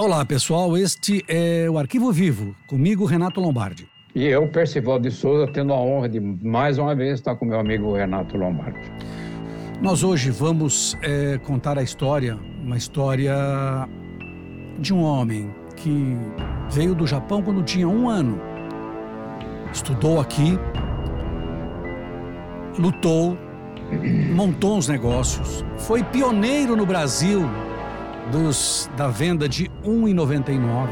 Olá, pessoal. Este é o Arquivo Vivo, comigo, Renato Lombardi. E eu, Percival de Souza, tendo a honra de mais uma vez estar com meu amigo Renato Lombardi. Nós hoje vamos é, contar a história, uma história de um homem que veio do Japão quando tinha um ano. Estudou aqui, lutou, montou uns negócios, foi pioneiro no Brasil dos, da venda de R$ 1,99.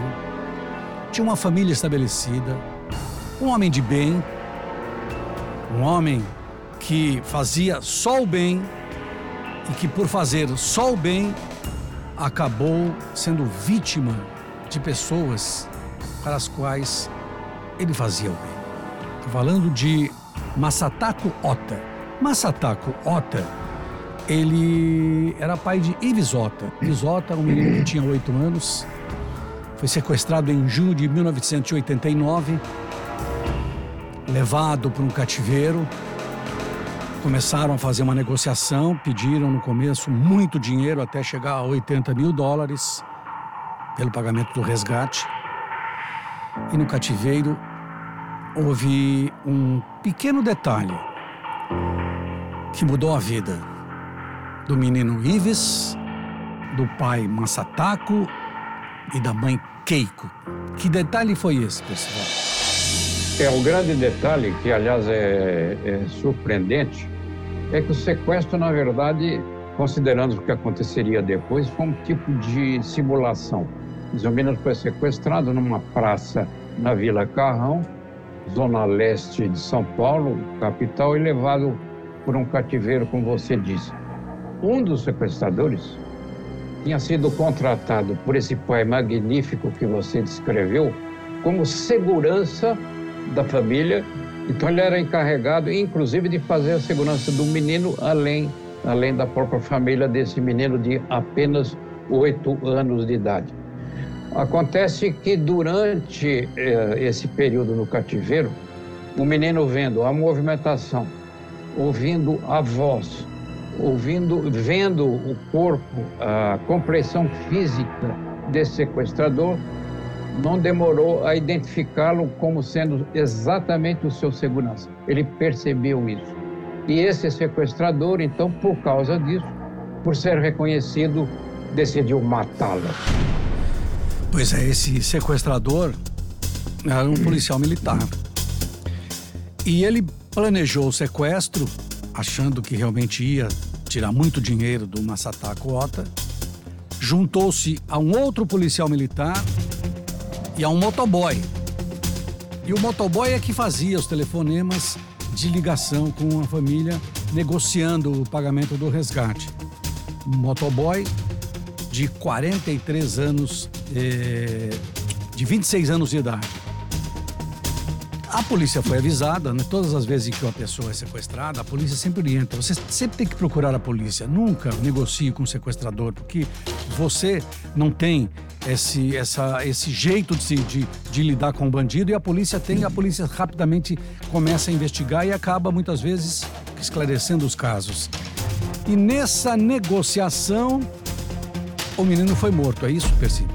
Tinha uma família estabelecida, um homem de bem, um homem que fazia só o bem e que, por fazer só o bem, acabou sendo vítima de pessoas para as quais ele fazia o bem. Estou falando de Masatako Ota. Masatako Ota, ele era pai de Ives Ota. Ives Ota, um menino que tinha oito anos, foi sequestrado em junho de 1989, levado para um cativeiro. Começaram a fazer uma negociação, pediram no começo muito dinheiro, até chegar a 80 mil dólares pelo pagamento do resgate. E no cativeiro houve um pequeno detalhe que mudou a vida do menino Ives, do pai Masatako e da mãe Keiko. Que detalhe foi esse, pessoal? É, o grande detalhe, que aliás é, é surpreendente, é que o sequestro, na verdade, considerando o que aconteceria depois, foi um tipo de simulação. Menino foi sequestrado numa praça na Vila Carrão, zona leste de São Paulo, capital, e levado por um cativeiro, como você disse. Um dos sequestradores tinha sido contratado por esse pai magnífico que você descreveu como segurança da família. Então ele era encarregado, inclusive, de fazer a segurança do menino, além, além da própria família desse menino de apenas oito anos de idade. Acontece que durante eh, esse período no cativeiro, o menino vendo a movimentação, ouvindo a voz, ouvindo, vendo o corpo, a complexão física desse sequestrador, não demorou a identificá-lo como sendo exatamente o seu segurança. Ele percebeu isso. E esse sequestrador, então, por causa disso, por ser reconhecido, decidiu matá-lo. Pois é, esse sequestrador era um policial militar. E ele planejou o sequestro, achando que realmente ia tirar muito dinheiro do Masatako Ota. Juntou-se a um outro policial militar e a um motoboy. E o motoboy é que fazia os telefonemas de ligação com a família, negociando o pagamento do resgate. Um motoboy de 43 anos é, de 26 anos de idade. A polícia foi avisada, né? todas as vezes que uma pessoa é sequestrada, a polícia sempre orienta. Você sempre tem que procurar a polícia. Nunca negocie com o sequestrador, porque você não tem esse, essa, esse jeito de, de, de, lidar com o bandido e a polícia tem, a polícia rapidamente começa a investigar e acaba muitas vezes esclarecendo os casos. E nessa negociação, o menino foi morto, é isso, Percy?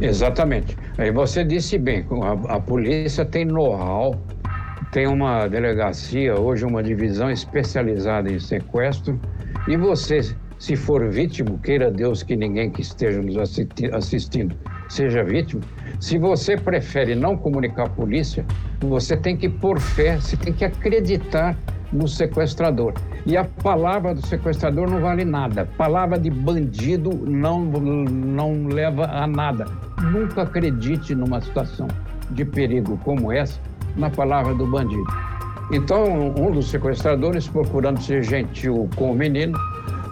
Exatamente. Aí você disse bem, a, a polícia tem know-how, tem uma delegacia, hoje uma divisão especializada em sequestro, e você, se for vítima, queira Deus que ninguém que esteja nos assistindo seja vítima, se você prefere não comunicar à polícia, você tem que pôr fé, você tem que acreditar no sequestrador. E a palavra do sequestrador não vale nada. Palavra de bandido não, não leva a nada. Nunca acredite numa situação de perigo como essa na palavra do bandido. Então, um dos sequestradores, procurando ser gentil com o menino,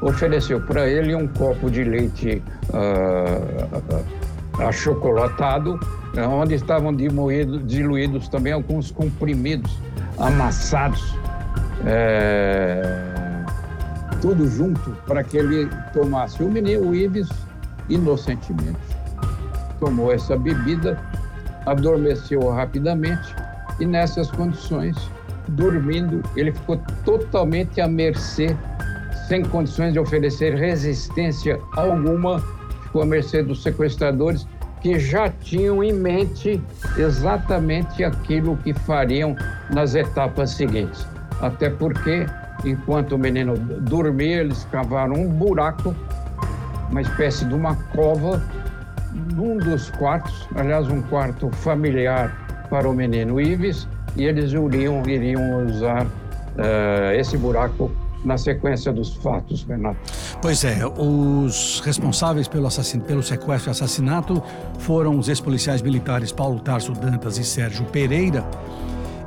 ofereceu para ele um copo de leite uh, achocolatado, onde estavam diluídos, também alguns comprimidos amassados é, tudo junto para que ele tomasse. O menino o Ives, inocentemente, tomou essa bebida, adormeceu rapidamente e nessas condições, dormindo, ele ficou totalmente à mercê, sem condições de oferecer resistência alguma, ficou à mercê dos sequestradores que já tinham em mente exatamente aquilo que fariam nas etapas seguintes. Até porque, enquanto o menino dormia, eles cavaram um buraco, uma espécie de uma cova, num dos quartos, aliás, um quarto familiar para o menino Ives, e eles iriam, iriam usar uh, esse buraco na sequência dos fatos, Renato. Pois é, os responsáveis pelo, pelo sequestro e assassinato foram os ex-policiais militares Paulo Tarso Dantas e Sérgio Pereira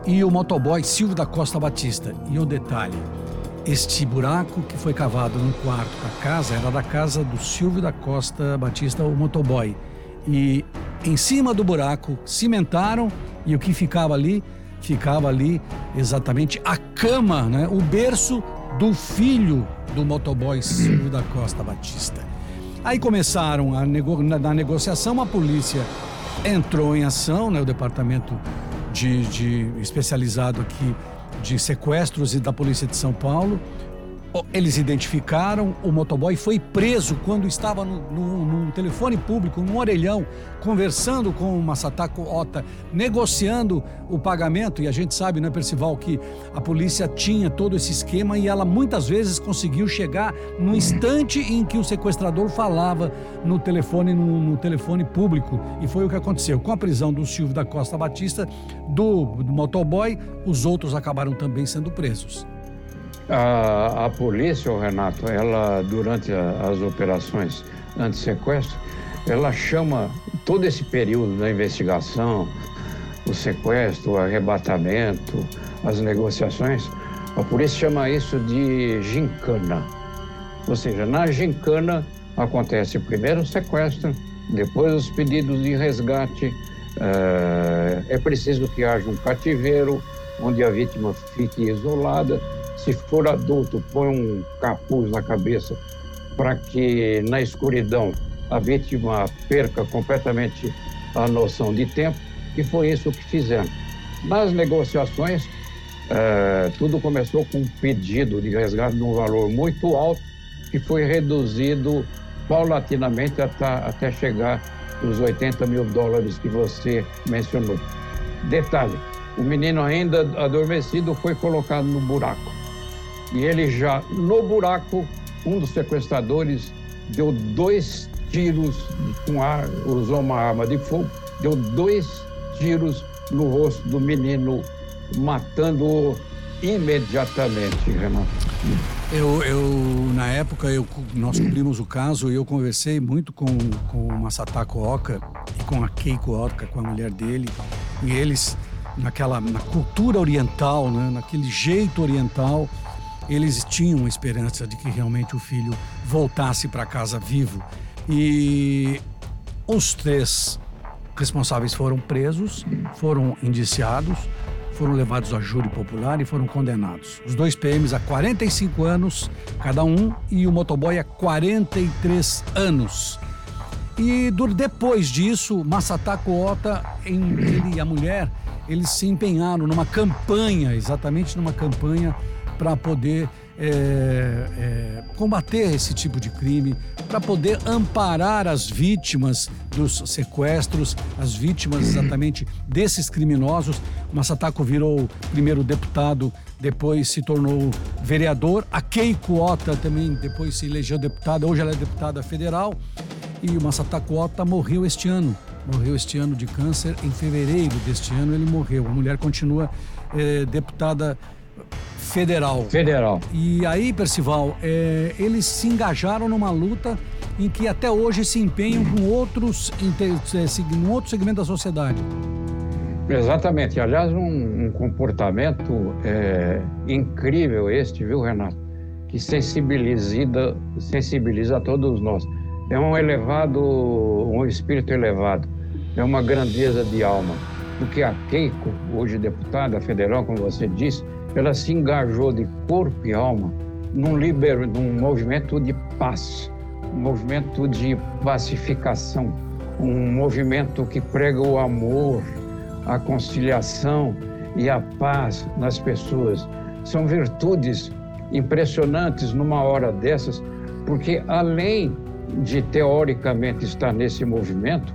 e o motoboy Silvio da Costa Batista. E o detalhe, este buraco que foi cavado no quarto da casa era da casa do Silvio da Costa Batista, o motoboy. E em cima do buraco cimentaram e o que ficava ali ficava ali exatamente a cama, né? o berço do filho do motoboy Silvio da Costa Batista. Aí começaram a nego na negociação, a polícia entrou em ação, né? o departamento de, de especializado aqui de sequestros e da polícia de São Paulo eles identificaram, o motoboy foi preso quando estava no, telefone público, num orelhão, conversando com o Masatako Ota, negociando o pagamento. E a gente sabe, né, Percival, que a polícia tinha todo esse esquema e ela muitas vezes conseguiu chegar no instante em que o sequestrador falava no telefone, no, no telefone público. E foi o que aconteceu. Com a prisão do Silvio da Costa Batista, do, do motoboy, os outros acabaram também sendo presos. A, a polícia, Renato, ela, durante a, as operações anti-sequestro, ela chama todo esse período da investigação, o sequestro, o arrebatamento, as negociações, a polícia chama isso de gincana. Ou seja, na gincana acontece primeiro o sequestro, depois os pedidos de resgate, é, é preciso que haja um cativeiro onde a vítima fique isolada se for adulto, põe um capuz na cabeça para que na escuridão a vítima perca completamente a noção de tempo, e foi isso que fizemos. Nas negociações, é, tudo começou com um pedido de resgate de um valor muito alto, que foi reduzido paulatinamente até, até chegar os 80 mil dólares que você mencionou. Detalhe: o menino ainda adormecido foi colocado no buraco. E ele já, no buraco, um dos sequestradores deu dois tiros com ar, usou uma arma de fogo, deu dois tiros no rosto do menino, matando-o imediatamente, Renato. Eu, eu, na época, eu, nós cobrimos o caso e eu conversei muito com, com o Masatako Oka e com a Keiko Oka, com a mulher dele, e eles, naquela na cultura oriental, né, naquele jeito oriental, eles tinham esperança de que realmente o filho voltasse para casa vivo. E os três responsáveis foram presos, foram indiciados, foram levados a júri popular e foram condenados. Os dois PMs a 45 anos cada um e o motoboy a 43 anos. E depois disso, Masatako Ota, ele e a mulher, eles se empenharam numa campanha, exatamente numa campanha para poder é, é, combater esse tipo de crime, para poder amparar as vítimas dos sequestros, as vítimas exatamente desses criminosos. Massataco virou primeiro deputado, depois se tornou vereador. A Keiko Ota também depois se elegeu deputada, hoje ela é deputada federal. E o Massataco Ota morreu este ano. Morreu este ano de câncer. Em fevereiro deste ano ele morreu. A mulher continua é, deputada federal. Federal. E aí, Percival, é, eles se engajaram numa luta em que até hoje se empenham com outros, em outro segmento da sociedade. Exatamente. Aliás, um, um comportamento é, incrível este, viu, Renato? Que sensibiliza, sensibiliza a todos nós. É um elevado, um espírito elevado. É uma grandeza de alma. Porque a Keiko, hoje deputada federal, como você disse, ela se engajou de corpo e alma num, liber, num movimento de paz, um movimento de pacificação, um movimento que prega o amor, a conciliação e a paz nas pessoas. São virtudes impressionantes numa hora dessas, porque além de teoricamente estar nesse movimento,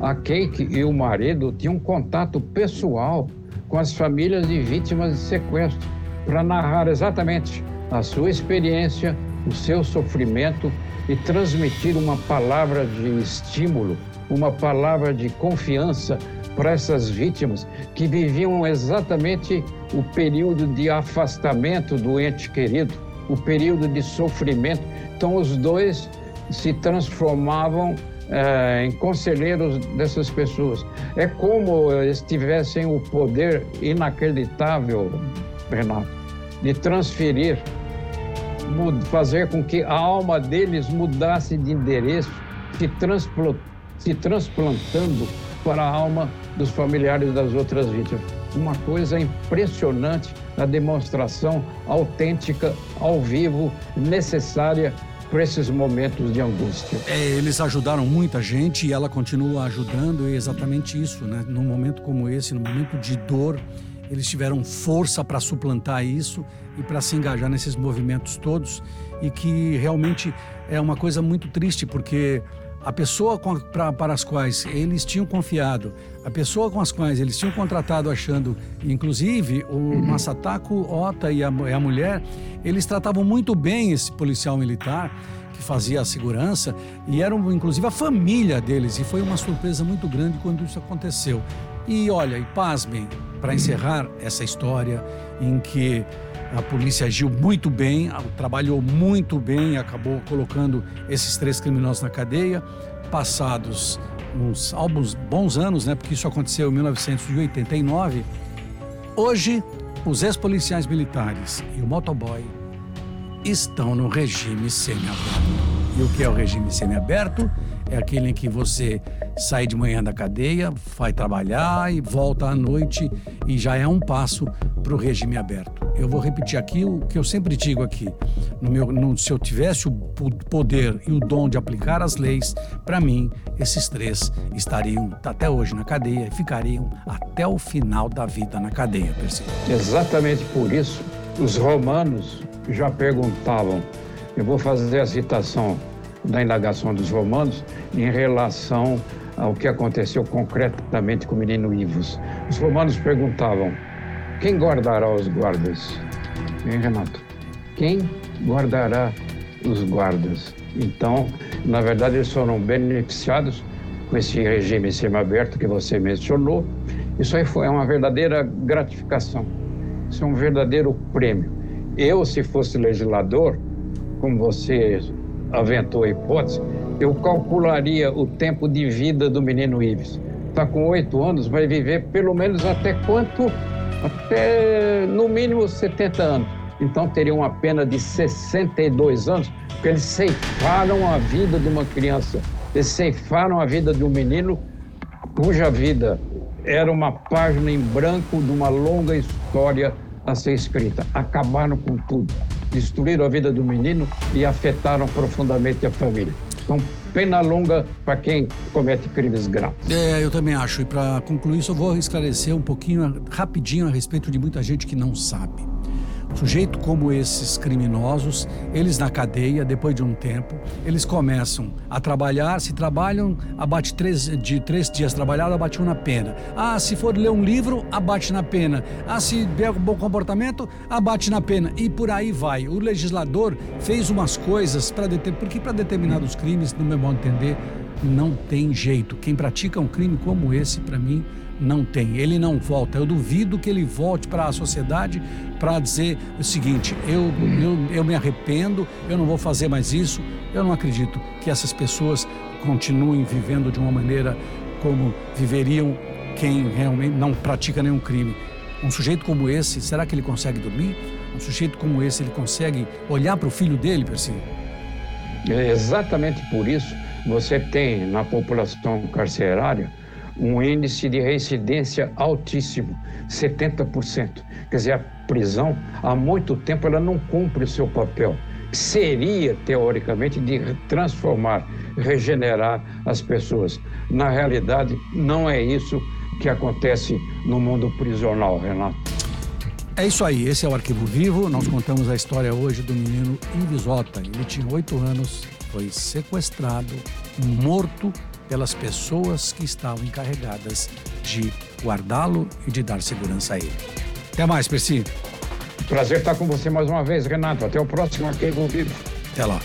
a Keiki e o marido tinham um contato pessoal com as famílias de vítimas de sequestro para narrar exatamente a sua experiência, o seu sofrimento e transmitir uma palavra de estímulo, uma palavra de confiança para essas vítimas que viviam exatamente o período de afastamento do ente querido, o período de sofrimento. Então, os dois se transformavam é, em conselheiros dessas pessoas. É como eles tivessem o poder inacreditável, Renato, de transferir, fazer com que a alma deles mudasse de endereço, se, se transplantando para a alma dos familiares das outras vítimas. Uma coisa impressionante, a demonstração autêntica, ao vivo, necessária para esses momentos de angústia. É, eles ajudaram muita gente e ela continua ajudando, é exatamente isso, né? Num momento como esse, num momento de dor, eles tiveram força para suplantar isso e para se engajar nesses movimentos todos e que realmente é uma coisa muito triste porque a pessoa com, pra, para as quais eles tinham confiado, a pessoa com as quais eles tinham contratado achando, inclusive o uhum. Masatako Ota e a, e a mulher, eles tratavam muito bem esse policial militar que fazia a segurança e eram inclusive a família deles e foi uma surpresa muito grande quando isso aconteceu. E olha, e pasmem, para encerrar essa história em que a polícia agiu muito bem, trabalhou muito bem, acabou colocando esses três criminosos na cadeia. Passados uns alguns bons anos, né? Porque isso aconteceu em 1989. Hoje, os ex-policiais militares e o motoboy estão no regime semiaberto. E o que é o regime semiaberto? É aquele em que você sai de manhã da cadeia, vai trabalhar e volta à noite e já é um passo para o regime aberto. Eu vou repetir aqui o que eu sempre digo aqui. No meu, no, se eu tivesse o poder e o dom de aplicar as leis, para mim, esses três estariam até hoje na cadeia e ficariam até o final da vida na cadeia, Percival. Exatamente por isso, os romanos já perguntavam. Eu vou fazer a citação da indagação dos romanos em relação ao que aconteceu concretamente com o menino Ivos. Os romanos perguntavam: quem guardará os guardas? Hein, Renato? Quem guardará os guardas? Então, na verdade, eles foram beneficiados com esse regime semiaberto que você mencionou. Isso aí foi uma verdadeira gratificação. Isso é um verdadeiro prêmio. Eu, se fosse legislador, como você aventou a hipótese, eu calcularia o tempo de vida do menino Ives. Está com oito anos, vai viver pelo menos até quanto? Até no mínimo 70 anos. Então teria uma pena de 62 anos, porque eles ceifaram a vida de uma criança, eles ceifaram a vida de um menino cuja vida era uma página em branco de uma longa história a ser escrita. Acabaram com tudo destruíram a vida do menino e afetaram profundamente a família. Então, pena longa para quem comete crimes graves. É, eu também acho. E para concluir eu vou esclarecer um pouquinho, rapidinho, a respeito de muita gente que não sabe. Sujeito como esses criminosos, eles na cadeia, depois de um tempo, eles começam a trabalhar, se trabalham, abate três, de três dias trabalhado, abate um na pena. Ah, se for ler um livro, abate na pena. Ah, se der um bom comportamento, abate na pena. E por aí vai. O legislador fez umas coisas para determinar, porque para determinados crimes, no meu modo de entender, não tem jeito. Quem pratica um crime como esse, para mim, não tem. Ele não volta. Eu duvido que ele volte para a sociedade para dizer o seguinte: eu, eu, eu me arrependo, eu não vou fazer mais isso. Eu não acredito que essas pessoas continuem vivendo de uma maneira como viveriam quem realmente não pratica nenhum crime. Um sujeito como esse, será que ele consegue dormir? Um sujeito como esse, ele consegue olhar para o filho dele, Percy? É exatamente por isso você tem na população carcerária um índice de reincidência altíssimo, 70%. Quer dizer, a prisão, há muito tempo, ela não cumpre o seu papel. Seria, teoricamente, de transformar, regenerar as pessoas. Na realidade, não é isso que acontece no mundo prisional, Renato. É isso aí, esse é o Arquivo Vivo. Nós contamos a história hoje do menino Invisota. Ele tinha oito anos, foi sequestrado, morto pelas pessoas que estavam encarregadas de guardá-lo e de dar segurança a ele. Até mais, Percy. Prazer estar com você mais uma vez, Renato. Até o próximo Arquivo Vivo. Até lá.